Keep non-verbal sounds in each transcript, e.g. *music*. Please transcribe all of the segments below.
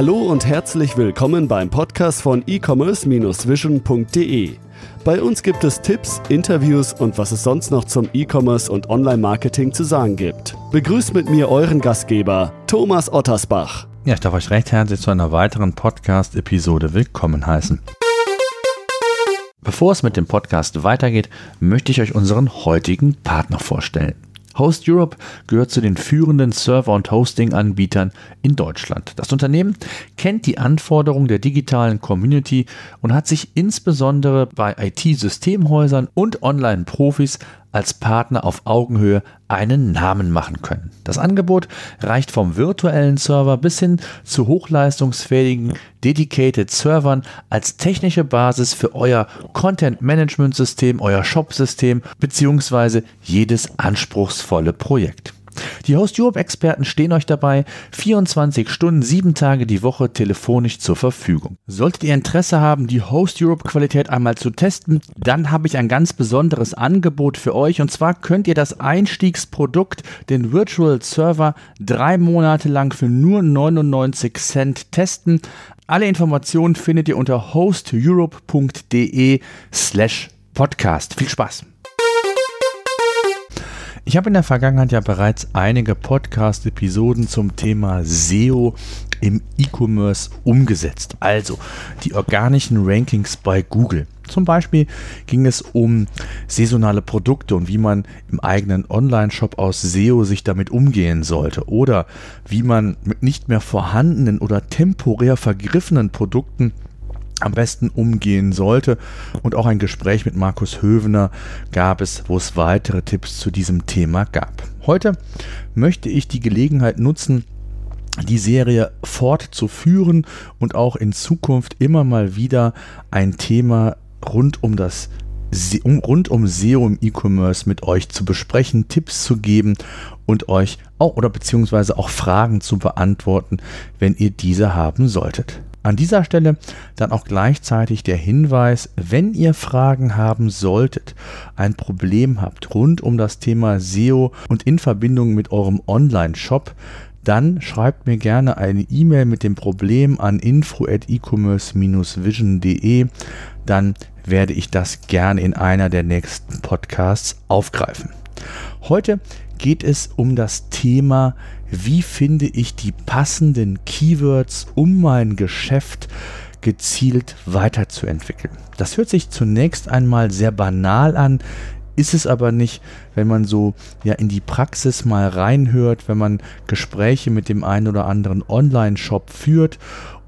Hallo und herzlich willkommen beim Podcast von e-commerce-vision.de. Bei uns gibt es Tipps, Interviews und was es sonst noch zum E-Commerce und Online-Marketing zu sagen gibt. Begrüßt mit mir euren Gastgeber, Thomas Ottersbach. Ja, ich darf euch recht herzlich zu einer weiteren Podcast-Episode willkommen heißen. Bevor es mit dem Podcast weitergeht, möchte ich euch unseren heutigen Partner vorstellen. Host Europe gehört zu den führenden Server- und Hosting-Anbietern in Deutschland. Das Unternehmen kennt die Anforderungen der digitalen Community und hat sich insbesondere bei IT-Systemhäusern und Online-Profis als Partner auf Augenhöhe einen Namen machen können. Das Angebot reicht vom virtuellen Server bis hin zu hochleistungsfähigen Dedicated Servern als technische Basis für euer Content Management System, euer Shop System bzw. jedes anspruchsvolle Projekt. Die Host Europe Experten stehen euch dabei 24 Stunden, 7 Tage die Woche telefonisch zur Verfügung. Solltet ihr Interesse haben, die Host Europe Qualität einmal zu testen, dann habe ich ein ganz besonderes Angebot für euch und zwar könnt ihr das Einstiegsprodukt, den Virtual Server, drei Monate lang für nur 99 Cent testen. Alle Informationen findet ihr unter hosteurope.de slash podcast. Viel Spaß! Ich habe in der Vergangenheit ja bereits einige Podcast-Episoden zum Thema SEO im E-Commerce umgesetzt. Also die organischen Rankings bei Google. Zum Beispiel ging es um saisonale Produkte und wie man im eigenen Online-Shop aus SEO sich damit umgehen sollte oder wie man mit nicht mehr vorhandenen oder temporär vergriffenen Produkten am besten umgehen sollte. Und auch ein Gespräch mit Markus Hövener gab es, wo es weitere Tipps zu diesem Thema gab. Heute möchte ich die Gelegenheit nutzen, die Serie fortzuführen und auch in Zukunft immer mal wieder ein Thema rund um das rund um SEO im E-Commerce mit euch zu besprechen, Tipps zu geben und euch auch oder beziehungsweise auch Fragen zu beantworten, wenn ihr diese haben solltet. An dieser Stelle dann auch gleichzeitig der Hinweis, wenn ihr Fragen haben solltet, ein Problem habt rund um das Thema SEO und in Verbindung mit eurem Online-Shop, dann schreibt mir gerne eine E-Mail mit dem Problem an info@ecommerce-vision.de, dann werde ich das gerne in einer der nächsten Podcasts aufgreifen. Heute geht es um das Thema wie finde ich die passenden Keywords, um mein Geschäft gezielt weiterzuentwickeln. Das hört sich zunächst einmal sehr banal an, ist es aber nicht, wenn man so ja in die Praxis mal reinhört, wenn man Gespräche mit dem einen oder anderen Online-Shop führt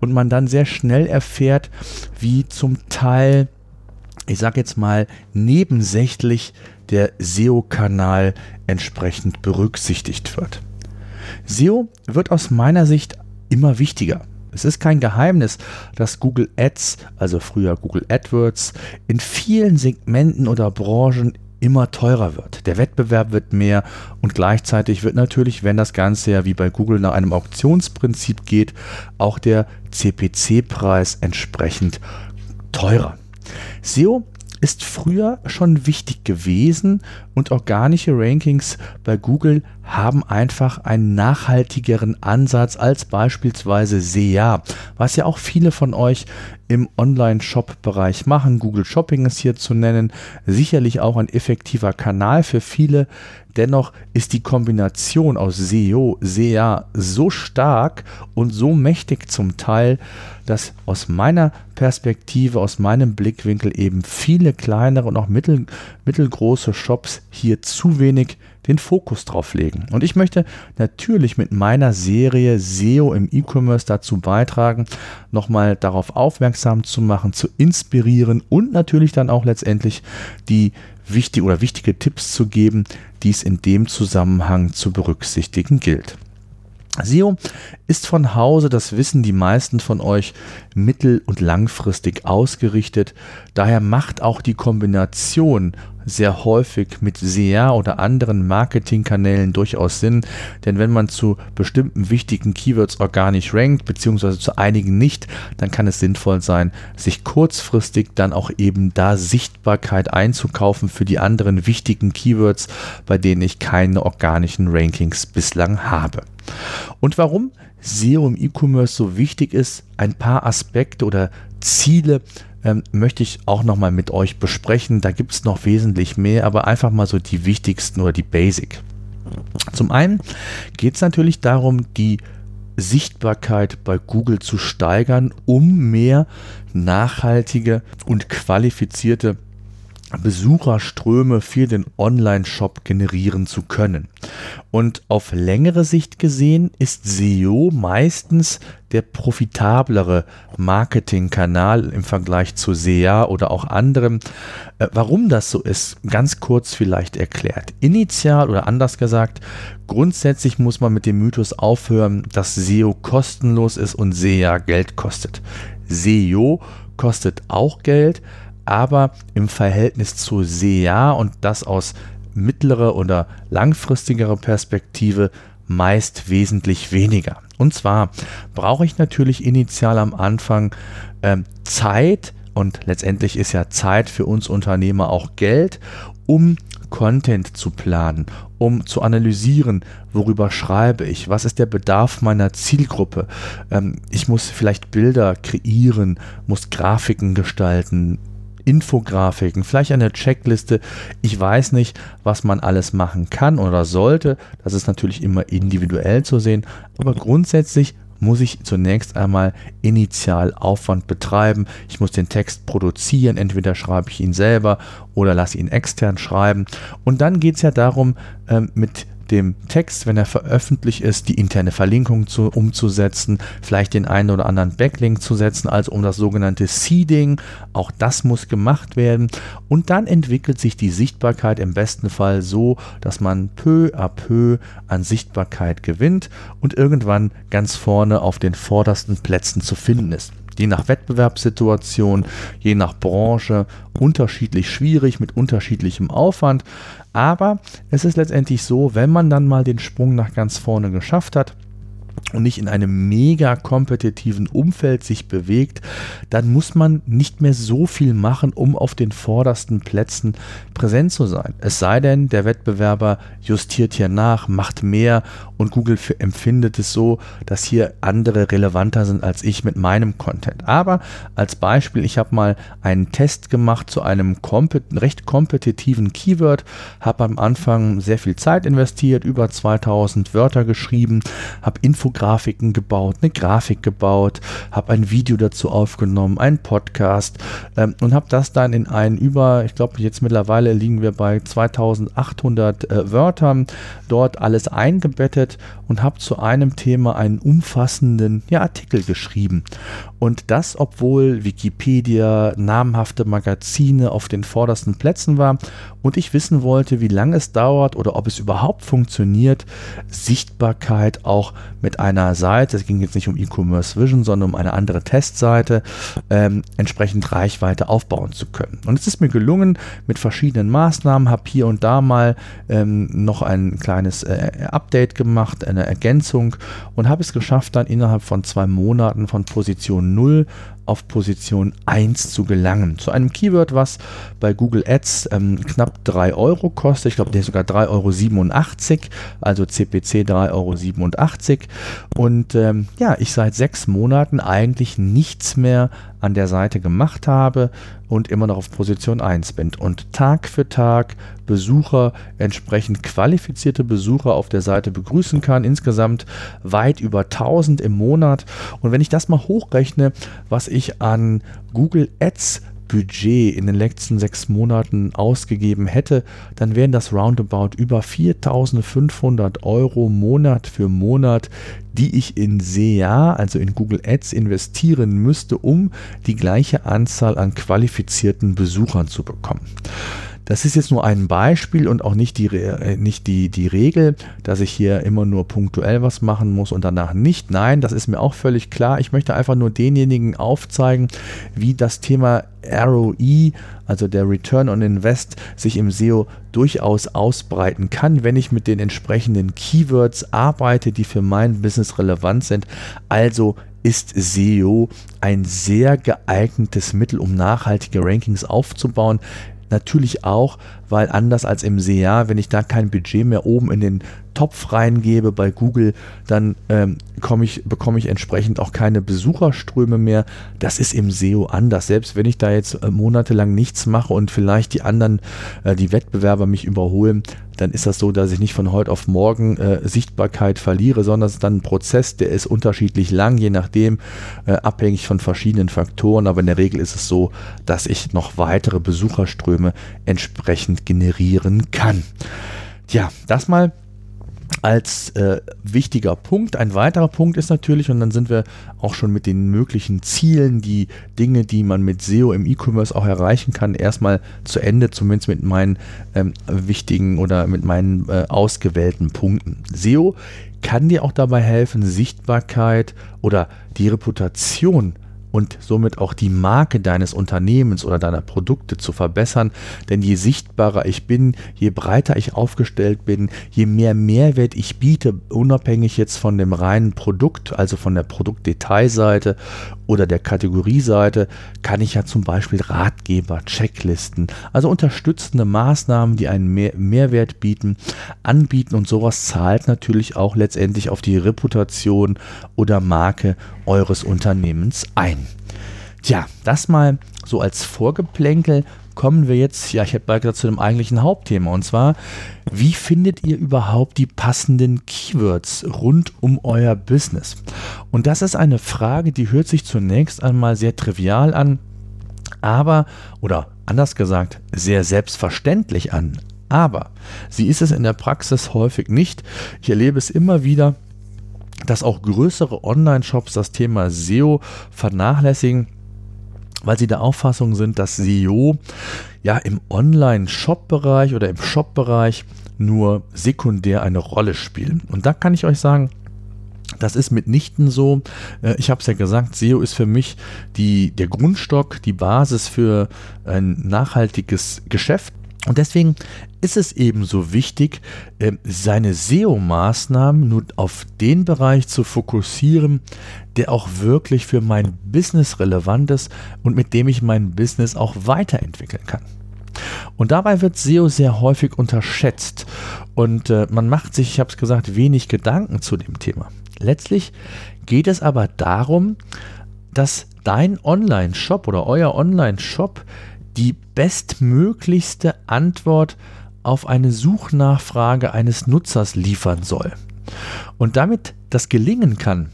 und man dann sehr schnell erfährt, wie zum Teil, ich sage jetzt mal, nebensächlich der SEO-Kanal entsprechend berücksichtigt wird. SEO wird aus meiner Sicht immer wichtiger. Es ist kein Geheimnis, dass Google Ads, also früher Google AdWords, in vielen Segmenten oder Branchen immer teurer wird. Der Wettbewerb wird mehr und gleichzeitig wird natürlich, wenn das Ganze ja wie bei Google nach einem Auktionsprinzip geht, auch der CPC-Preis entsprechend teurer. SEO ist früher schon wichtig gewesen und organische Rankings bei Google haben einfach einen nachhaltigeren Ansatz als beispielsweise SEA, was ja auch viele von euch im Online-Shop-Bereich machen. Google Shopping ist hier zu nennen, sicherlich auch ein effektiver Kanal für viele. Dennoch ist die Kombination aus SEO, SEA so stark und so mächtig zum Teil, dass aus meiner Perspektive, aus meinem Blickwinkel eben viele kleinere und auch mittel, mittelgroße Shops hier zu wenig den Fokus drauf legen. Und ich möchte natürlich mit meiner Serie SEO im E-Commerce dazu beitragen, nochmal darauf aufmerksam zu machen, zu inspirieren und natürlich dann auch letztendlich die wichtige oder wichtige Tipps zu geben, die es in dem Zusammenhang zu berücksichtigen gilt. SEO ist von Hause, das wissen die meisten von euch, mittel- und langfristig ausgerichtet. Daher macht auch die Kombination sehr häufig mit SEA oder anderen Marketingkanälen durchaus Sinn, denn wenn man zu bestimmten wichtigen Keywords organisch rankt, beziehungsweise zu einigen nicht, dann kann es sinnvoll sein, sich kurzfristig dann auch eben da Sichtbarkeit einzukaufen für die anderen wichtigen Keywords, bei denen ich keine organischen Rankings bislang habe. Und warum SEO im E-Commerce so wichtig ist, ein paar Aspekte oder Ziele ähm, möchte ich auch nochmal mit euch besprechen. Da gibt es noch wesentlich mehr, aber einfach mal so die wichtigsten oder die Basic. Zum einen geht es natürlich darum, die Sichtbarkeit bei Google zu steigern, um mehr nachhaltige und qualifizierte Besucherströme für den Online-Shop generieren zu können. Und auf längere Sicht gesehen ist SEO meistens der profitablere Marketingkanal im Vergleich zu SEA oder auch anderem. Äh, warum das so ist, ganz kurz vielleicht erklärt. Initial oder anders gesagt, grundsätzlich muss man mit dem Mythos aufhören, dass SEO kostenlos ist und SEA Geld kostet. SEO kostet auch Geld, aber im Verhältnis zu SEA und das aus mittlerer oder langfristigerer Perspektive meist wesentlich weniger. Und zwar brauche ich natürlich initial am Anfang ähm, Zeit und letztendlich ist ja Zeit für uns Unternehmer auch Geld, um Content zu planen, um zu analysieren, worüber schreibe ich, was ist der Bedarf meiner Zielgruppe. Ähm, ich muss vielleicht Bilder kreieren, muss Grafiken gestalten, Infografiken, vielleicht eine Checkliste. Ich weiß nicht, was man alles machen kann oder sollte. Das ist natürlich immer individuell zu sehen. Aber grundsätzlich muss ich zunächst einmal initial Aufwand betreiben. Ich muss den Text produzieren. Entweder schreibe ich ihn selber oder lasse ihn extern schreiben. Und dann geht es ja darum, ähm, mit dem Text, wenn er veröffentlicht ist, die interne Verlinkung zu, umzusetzen, vielleicht den einen oder anderen Backlink zu setzen, also um das sogenannte Seeding. Auch das muss gemacht werden. Und dann entwickelt sich die Sichtbarkeit im besten Fall so, dass man peu à peu an Sichtbarkeit gewinnt und irgendwann ganz vorne auf den vordersten Plätzen zu finden ist je nach Wettbewerbssituation, je nach Branche unterschiedlich schwierig mit unterschiedlichem Aufwand. Aber es ist letztendlich so, wenn man dann mal den Sprung nach ganz vorne geschafft hat, und nicht in einem mega kompetitiven Umfeld sich bewegt, dann muss man nicht mehr so viel machen, um auf den vordersten Plätzen präsent zu sein. Es sei denn, der Wettbewerber justiert hier nach, macht mehr und Google empfindet es so, dass hier andere relevanter sind als ich mit meinem Content. Aber als Beispiel, ich habe mal einen Test gemacht zu einem kompet recht kompetitiven Keyword, habe am Anfang sehr viel Zeit investiert, über 2000 Wörter geschrieben, habe Infografiken gebaut, eine Grafik gebaut, habe ein Video dazu aufgenommen, einen Podcast ähm, und habe das dann in einen über, ich glaube jetzt mittlerweile liegen wir bei 2800 äh, Wörtern, dort alles eingebettet und habe zu einem Thema einen umfassenden ja, Artikel geschrieben. Und das, obwohl Wikipedia, namhafte Magazine auf den vordersten Plätzen war und ich wissen wollte, wie lange es dauert oder ob es überhaupt funktioniert, Sichtbarkeit auch mit einer Seite, es ging jetzt nicht um E-Commerce Vision, sondern um eine andere Testseite, ähm, entsprechend Reichweite aufbauen zu können. Und es ist mir gelungen mit verschiedenen Maßnahmen, habe hier und da mal ähm, noch ein kleines äh, Update gemacht, eine Ergänzung und habe es geschafft, dann innerhalb von zwei Monaten von Position 0 auf Position 1 zu gelangen. Zu einem Keyword, was bei Google Ads ähm, knapp 3 Euro kostet. Ich glaube, der ist sogar 3,87 Euro, also CPC 3,87 Euro. Und ähm, ja, ich seit sechs Monaten eigentlich nichts mehr an der Seite gemacht habe und immer noch auf Position 1 bin. Und Tag für Tag Besucher, entsprechend qualifizierte Besucher auf der Seite begrüßen kann. Insgesamt weit über 1000 im Monat. Und wenn ich das mal hochrechne, was ich an Google Ads Budget in den letzten sechs Monaten ausgegeben hätte, dann wären das roundabout über 4500 Euro Monat für Monat, die ich in SEA, also in Google Ads, investieren müsste, um die gleiche Anzahl an qualifizierten Besuchern zu bekommen. Das ist jetzt nur ein Beispiel und auch nicht die, äh, nicht die, die Regel, dass ich hier immer nur punktuell was machen muss und danach nicht. Nein, das ist mir auch völlig klar. Ich möchte einfach nur denjenigen aufzeigen, wie das Thema ROI, also der Return on Invest, sich im SEO durchaus ausbreiten kann, wenn ich mit den entsprechenden Keywords arbeite, die für mein Business relevant sind. Also ist SEO ein sehr geeignetes Mittel, um nachhaltige Rankings aufzubauen, natürlich auch, weil anders als im SEA, wenn ich da kein Budget mehr oben in den Topf reingebe bei Google, dann ähm, ich, bekomme ich entsprechend auch keine Besucherströme mehr. Das ist im SEO anders. Selbst wenn ich da jetzt äh, monatelang nichts mache und vielleicht die anderen, äh, die Wettbewerber mich überholen, dann ist das so, dass ich nicht von heute auf morgen äh, Sichtbarkeit verliere, sondern es ist dann ein Prozess, der ist unterschiedlich lang, je nachdem, äh, abhängig von verschiedenen Faktoren. Aber in der Regel ist es so, dass ich noch weitere Besucherströme entsprechend generieren kann. Tja, das mal als äh, wichtiger Punkt. Ein weiterer Punkt ist natürlich, und dann sind wir auch schon mit den möglichen Zielen, die Dinge, die man mit SEO im E-Commerce auch erreichen kann, erstmal zu Ende, zumindest mit meinen ähm, wichtigen oder mit meinen äh, ausgewählten Punkten. SEO kann dir auch dabei helfen, Sichtbarkeit oder die Reputation und somit auch die Marke deines Unternehmens oder deiner Produkte zu verbessern. Denn je sichtbarer ich bin, je breiter ich aufgestellt bin, je mehr Mehrwert ich biete, unabhängig jetzt von dem reinen Produkt, also von der Produktdetailseite oder der Kategorieseite, kann ich ja zum Beispiel Ratgeber, Checklisten, also unterstützende Maßnahmen, die einen mehr Mehrwert bieten, anbieten und sowas zahlt natürlich auch letztendlich auf die Reputation oder Marke eures Unternehmens ein. Tja, das mal so als Vorgeplänkel kommen wir jetzt, ja, ich hätte bald gesagt, zu dem eigentlichen Hauptthema. Und zwar, wie findet ihr überhaupt die passenden Keywords rund um euer Business? Und das ist eine Frage, die hört sich zunächst einmal sehr trivial an, aber, oder anders gesagt, sehr selbstverständlich an. Aber sie ist es in der Praxis häufig nicht. Ich erlebe es immer wieder, dass auch größere Online-Shops das Thema SEO vernachlässigen, weil sie der Auffassung sind, dass SEO ja im Online-Shop-Bereich oder im Shop-Bereich nur sekundär eine Rolle spielen. Und da kann ich euch sagen, das ist mitnichten so. Äh, ich habe es ja gesagt, SEO ist für mich die, der Grundstock, die Basis für ein nachhaltiges Geschäft. Und deswegen ist es ebenso wichtig, ähm, seine SEO-Maßnahmen nur auf den Bereich zu fokussieren, der auch wirklich für mein Business relevant ist und mit dem ich mein Business auch weiterentwickeln kann. Und dabei wird SEO sehr häufig unterschätzt und äh, man macht sich, ich habe es gesagt, wenig Gedanken zu dem Thema. Letztlich geht es aber darum, dass dein Online-Shop oder euer Online-Shop die bestmöglichste Antwort auf eine Suchnachfrage eines Nutzers liefern soll. Und damit das gelingen kann,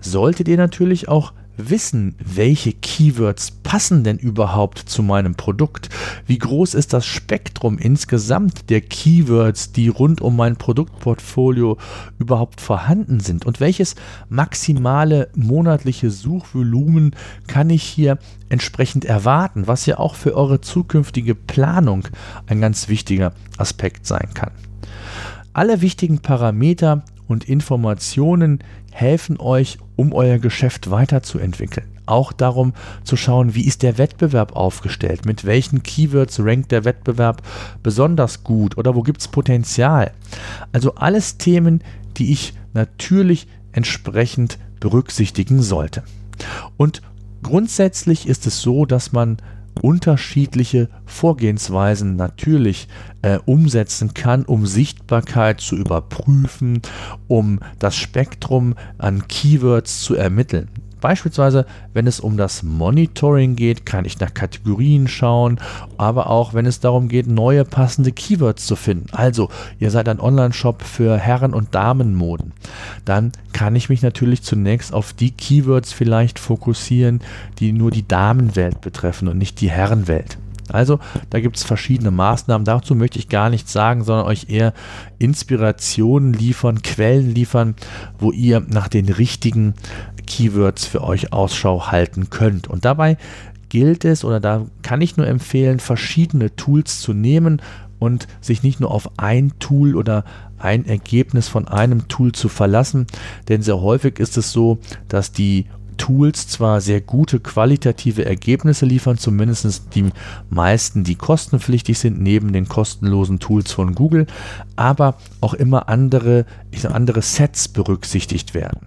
solltet ihr natürlich auch wissen, welche Keywords passen denn überhaupt zu meinem Produkt? Wie groß ist das Spektrum insgesamt der Keywords, die rund um mein Produktportfolio überhaupt vorhanden sind? Und welches maximale monatliche Suchvolumen kann ich hier entsprechend erwarten, was ja auch für eure zukünftige Planung ein ganz wichtiger Aspekt sein kann? Alle wichtigen Parameter und Informationen helfen euch, um euer Geschäft weiterzuentwickeln. Auch darum zu schauen, wie ist der Wettbewerb aufgestellt, mit welchen Keywords rankt der Wettbewerb besonders gut oder wo gibt es Potenzial. Also alles Themen, die ich natürlich entsprechend berücksichtigen sollte. Und grundsätzlich ist es so, dass man unterschiedliche Vorgehensweisen natürlich äh, umsetzen kann, um Sichtbarkeit zu überprüfen, um das Spektrum an Keywords zu ermitteln. Beispielsweise, wenn es um das Monitoring geht, kann ich nach Kategorien schauen, aber auch wenn es darum geht, neue passende Keywords zu finden. Also, ihr seid ein Online-Shop für Herren- und Damenmoden. Dann kann ich mich natürlich zunächst auf die Keywords vielleicht fokussieren, die nur die Damenwelt betreffen und nicht die Herrenwelt. Also, da gibt es verschiedene Maßnahmen. Dazu möchte ich gar nichts sagen, sondern euch eher Inspirationen liefern, Quellen liefern, wo ihr nach den richtigen Keywords für euch Ausschau halten könnt. Und dabei gilt es oder da kann ich nur empfehlen, verschiedene Tools zu nehmen und sich nicht nur auf ein Tool oder ein Ergebnis von einem Tool zu verlassen, denn sehr häufig ist es so, dass die Tools zwar sehr gute qualitative Ergebnisse liefern, zumindest die meisten, die kostenpflichtig sind, neben den kostenlosen Tools von Google, aber auch immer andere, andere Sets berücksichtigt werden.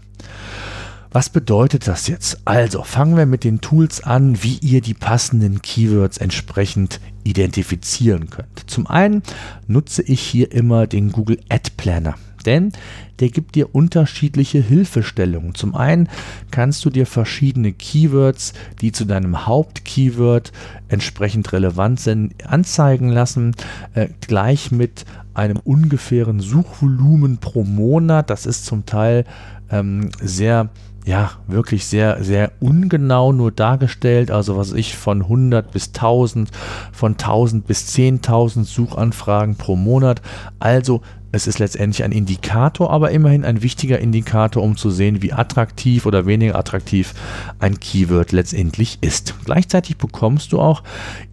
Was bedeutet das jetzt? Also fangen wir mit den Tools an, wie ihr die passenden Keywords entsprechend identifizieren könnt. Zum einen nutze ich hier immer den Google Ad Planner denn der gibt dir unterschiedliche Hilfestellungen. Zum einen kannst du dir verschiedene Keywords, die zu deinem Hauptkeyword entsprechend relevant sind, anzeigen lassen, äh, gleich mit einem ungefähren Suchvolumen pro Monat. Das ist zum Teil ähm, sehr ja, wirklich sehr, sehr ungenau nur dargestellt. Also was ich von 100 bis 1000, von 1000 bis 10.000 Suchanfragen pro Monat. Also es ist letztendlich ein Indikator, aber immerhin ein wichtiger Indikator, um zu sehen, wie attraktiv oder weniger attraktiv ein Keyword letztendlich ist. Gleichzeitig bekommst du auch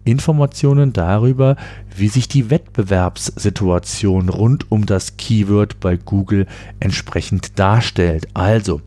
Informationen darüber, wie sich die Wettbewerbssituation rund um das Keyword bei Google entsprechend darstellt. Also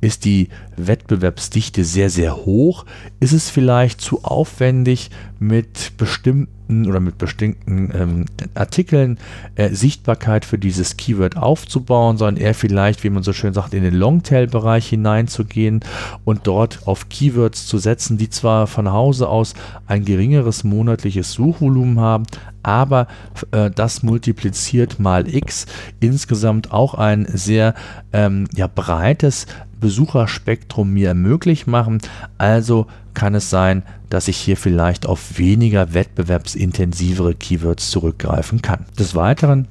ist die Wettbewerbsdichte sehr, sehr hoch? Ist es vielleicht zu aufwendig mit bestimmten bestimmten oder mit bestimmten ähm, Artikeln äh, Sichtbarkeit für dieses Keyword aufzubauen, sondern eher vielleicht, wie man so schön sagt, in den Longtail-Bereich hineinzugehen und dort auf Keywords zu setzen, die zwar von Hause aus ein geringeres monatliches Suchvolumen haben, aber äh, das multipliziert mal x. Insgesamt auch ein sehr ähm, ja, breites Besucherspektrum mir möglich machen. Also kann es sein, dass ich hier vielleicht auf weniger wettbewerbsintensivere Keywords zurückgreifen kann. Des Weiteren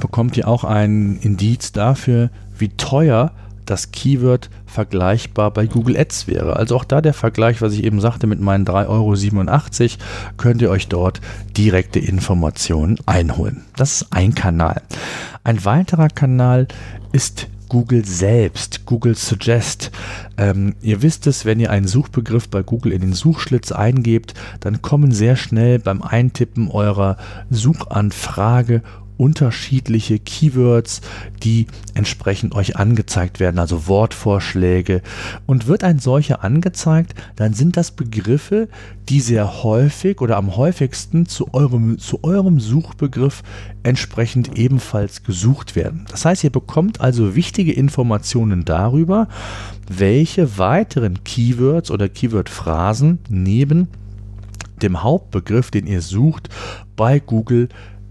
bekommt ihr auch einen Indiz dafür, wie teuer das Keyword vergleichbar bei Google Ads wäre. Also auch da der Vergleich, was ich eben sagte, mit meinen 3,87 Euro, könnt ihr euch dort direkte Informationen einholen. Das ist ein Kanal. Ein weiterer Kanal ist Google selbst, Google Suggest. Ähm, ihr wisst es, wenn ihr einen Suchbegriff bei Google in den Suchschlitz eingebt, dann kommen sehr schnell beim Eintippen eurer Suchanfrage unterschiedliche Keywords, die entsprechend euch angezeigt werden, also Wortvorschläge. Und wird ein solcher angezeigt, dann sind das Begriffe, die sehr häufig oder am häufigsten zu eurem, zu eurem Suchbegriff entsprechend ebenfalls gesucht werden. Das heißt, ihr bekommt also wichtige Informationen darüber, welche weiteren Keywords oder Keyword-Phrasen neben dem Hauptbegriff, den ihr sucht, bei Google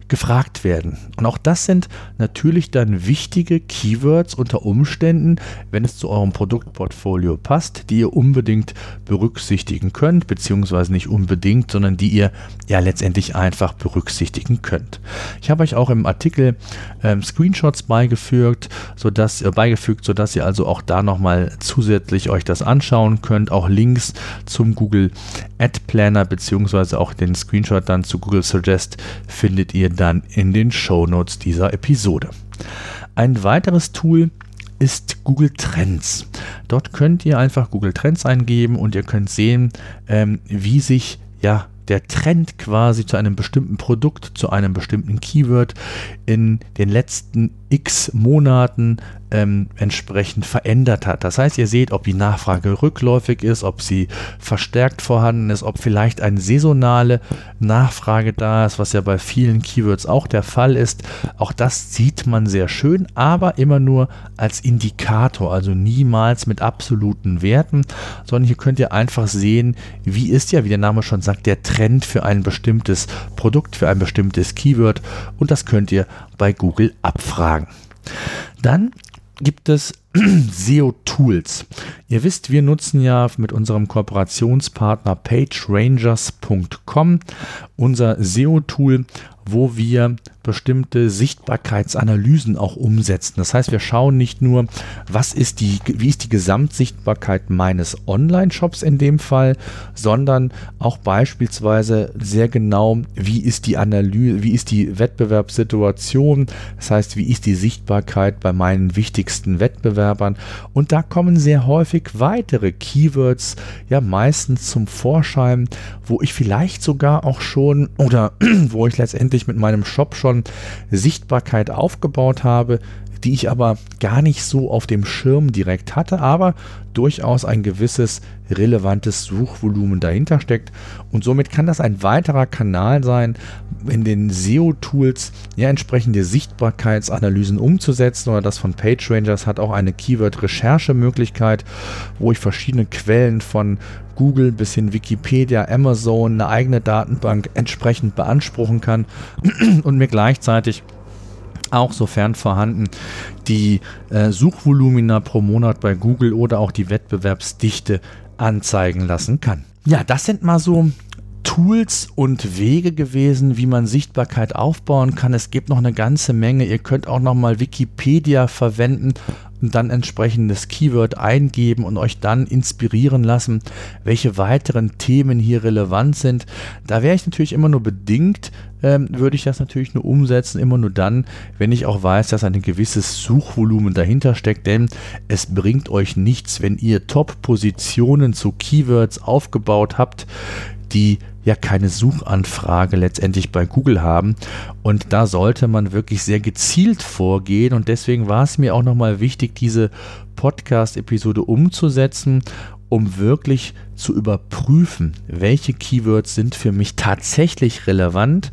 gefragt werden. Und auch das sind natürlich dann wichtige Keywords unter Umständen, wenn es zu eurem Produktportfolio passt, die ihr unbedingt berücksichtigen könnt, beziehungsweise nicht unbedingt, sondern die ihr ja letztendlich einfach berücksichtigen könnt. Ich habe euch auch im Artikel ähm, Screenshots beigefügt, sodass, äh, beigefügt, sodass ihr also auch da nochmal zusätzlich euch das anschauen könnt. Auch Links zum Google Ad Planner beziehungsweise auch den Screenshot dann zu Google Suggest findet ihr dann in den Show Notes dieser Episode. Ein weiteres Tool ist Google Trends. Dort könnt ihr einfach Google Trends eingeben und ihr könnt sehen, ähm, wie sich ja der Trend quasi zu einem bestimmten Produkt, zu einem bestimmten Keyword in den letzten x Monaten ähm, entsprechend verändert hat. Das heißt, ihr seht, ob die Nachfrage rückläufig ist, ob sie verstärkt vorhanden ist, ob vielleicht eine saisonale Nachfrage da ist, was ja bei vielen Keywords auch der Fall ist. Auch das sieht man sehr schön, aber immer nur als Indikator, also niemals mit absoluten Werten, sondern hier könnt ihr einfach sehen, wie ist ja, wie der Name schon sagt, der Trend für ein bestimmtes Produkt, für ein bestimmtes Keyword und das könnt ihr bei Google abfragen. Dann gibt es *clears throat* SEO-Tools. Ihr wisst, wir nutzen ja mit unserem Kooperationspartner PageRangers.com unser SEO-Tool, wo wir bestimmte Sichtbarkeitsanalysen auch umsetzen. Das heißt, wir schauen nicht nur, was ist die, wie ist die Gesamtsichtbarkeit meines Online-Shops in dem Fall, sondern auch beispielsweise sehr genau, wie ist die Analyse, wie ist die Wettbewerbssituation, das heißt, wie ist die Sichtbarkeit bei meinen wichtigsten Wettbewerbern. Und da kommen sehr häufig weitere Keywords, ja meistens zum Vorschein, wo ich vielleicht sogar auch schon oder *clears throat* wo ich letztendlich mit meinem Shop schon Sichtbarkeit aufgebaut habe, die ich aber gar nicht so auf dem Schirm direkt hatte, aber durchaus ein gewisses relevantes Suchvolumen dahinter steckt. Und somit kann das ein weiterer Kanal sein, in den SEO-Tools ja entsprechende Sichtbarkeitsanalysen umzusetzen. Oder das von PageRangers hat auch eine Keyword-Recherche-Möglichkeit, wo ich verschiedene Quellen von Google bis hin Wikipedia, Amazon, eine eigene Datenbank entsprechend beanspruchen kann *clears throat* und mir gleichzeitig auch sofern vorhanden die äh, Suchvolumina pro Monat bei Google oder auch die Wettbewerbsdichte anzeigen lassen kann. Ja, das sind mal so Tools und Wege gewesen, wie man Sichtbarkeit aufbauen kann. Es gibt noch eine ganze Menge. Ihr könnt auch noch mal Wikipedia verwenden und dann entsprechendes Keyword eingeben und euch dann inspirieren lassen, welche weiteren Themen hier relevant sind. Da wäre ich natürlich immer nur bedingt, ähm, würde ich das natürlich nur umsetzen, immer nur dann, wenn ich auch weiß, dass ein gewisses Suchvolumen dahinter steckt, denn es bringt euch nichts, wenn ihr Top-Positionen zu Keywords aufgebaut habt, die ja keine Suchanfrage letztendlich bei Google haben. Und da sollte man wirklich sehr gezielt vorgehen. Und deswegen war es mir auch nochmal wichtig, diese Podcast-Episode umzusetzen, um wirklich zu überprüfen, welche Keywords sind für mich tatsächlich relevant,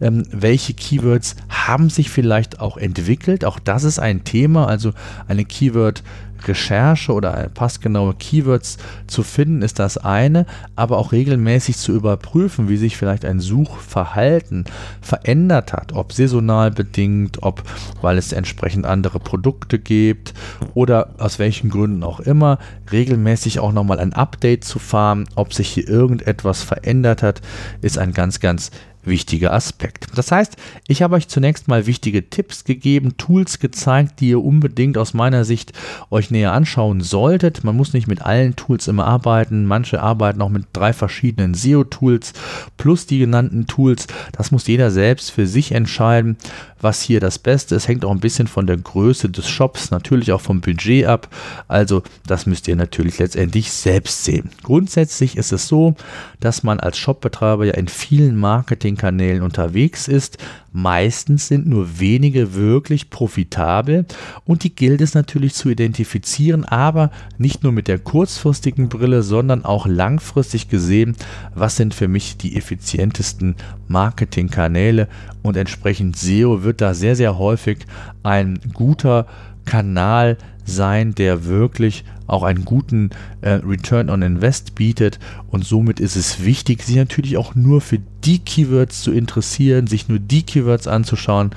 ähm, welche Keywords haben sich vielleicht auch entwickelt. Auch das ist ein Thema, also eine Keyword- Recherche oder passgenaue Keywords zu finden, ist das eine, aber auch regelmäßig zu überprüfen, wie sich vielleicht ein Suchverhalten verändert hat, ob saisonal bedingt, ob weil es entsprechend andere Produkte gibt oder aus welchen Gründen auch immer, regelmäßig auch nochmal ein Update zu fahren, ob sich hier irgendetwas verändert hat, ist ein ganz, ganz wichtiger Aspekt. Das heißt, ich habe euch zunächst mal wichtige Tipps gegeben, Tools gezeigt, die ihr unbedingt aus meiner Sicht euch näher anschauen solltet. Man muss nicht mit allen Tools immer arbeiten. Manche arbeiten auch mit drei verschiedenen SEO-Tools plus die genannten Tools. Das muss jeder selbst für sich entscheiden was hier das Beste ist, hängt auch ein bisschen von der Größe des Shops, natürlich auch vom Budget ab. Also das müsst ihr natürlich letztendlich selbst sehen. Grundsätzlich ist es so, dass man als Shopbetreiber ja in vielen Marketingkanälen unterwegs ist. Meistens sind nur wenige wirklich profitabel und die gilt es natürlich zu identifizieren, aber nicht nur mit der kurzfristigen Brille, sondern auch langfristig gesehen, was sind für mich die effizientesten Marketingkanäle und entsprechend SEO wird da sehr, sehr häufig ein guter Kanal sein, der wirklich auch einen guten äh, Return on Invest bietet und somit ist es wichtig, sich natürlich auch nur für die Keywords zu interessieren, sich nur die Keywords anzuschauen,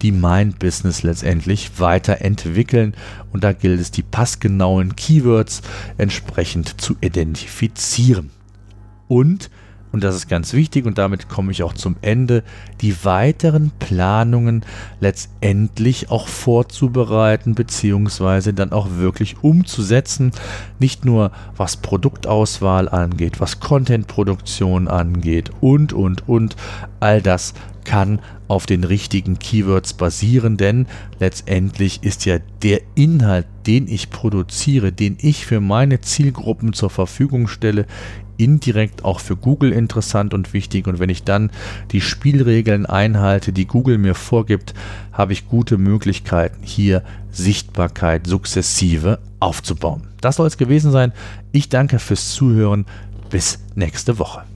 die mein Business letztendlich weiterentwickeln und da gilt es, die passgenauen Keywords entsprechend zu identifizieren. Und und das ist ganz wichtig und damit komme ich auch zum Ende, die weiteren Planungen letztendlich auch vorzubereiten beziehungsweise dann auch wirklich umzusetzen. Nicht nur was Produktauswahl angeht, was Contentproduktion angeht und, und, und. All das kann auf den richtigen Keywords basieren, denn letztendlich ist ja der Inhalt, den ich produziere, den ich für meine Zielgruppen zur Verfügung stelle, indirekt auch für Google interessant und wichtig. Und wenn ich dann die Spielregeln einhalte, die Google mir vorgibt, habe ich gute Möglichkeiten, hier Sichtbarkeit sukzessive aufzubauen. Das soll es gewesen sein. Ich danke fürs Zuhören. Bis nächste Woche.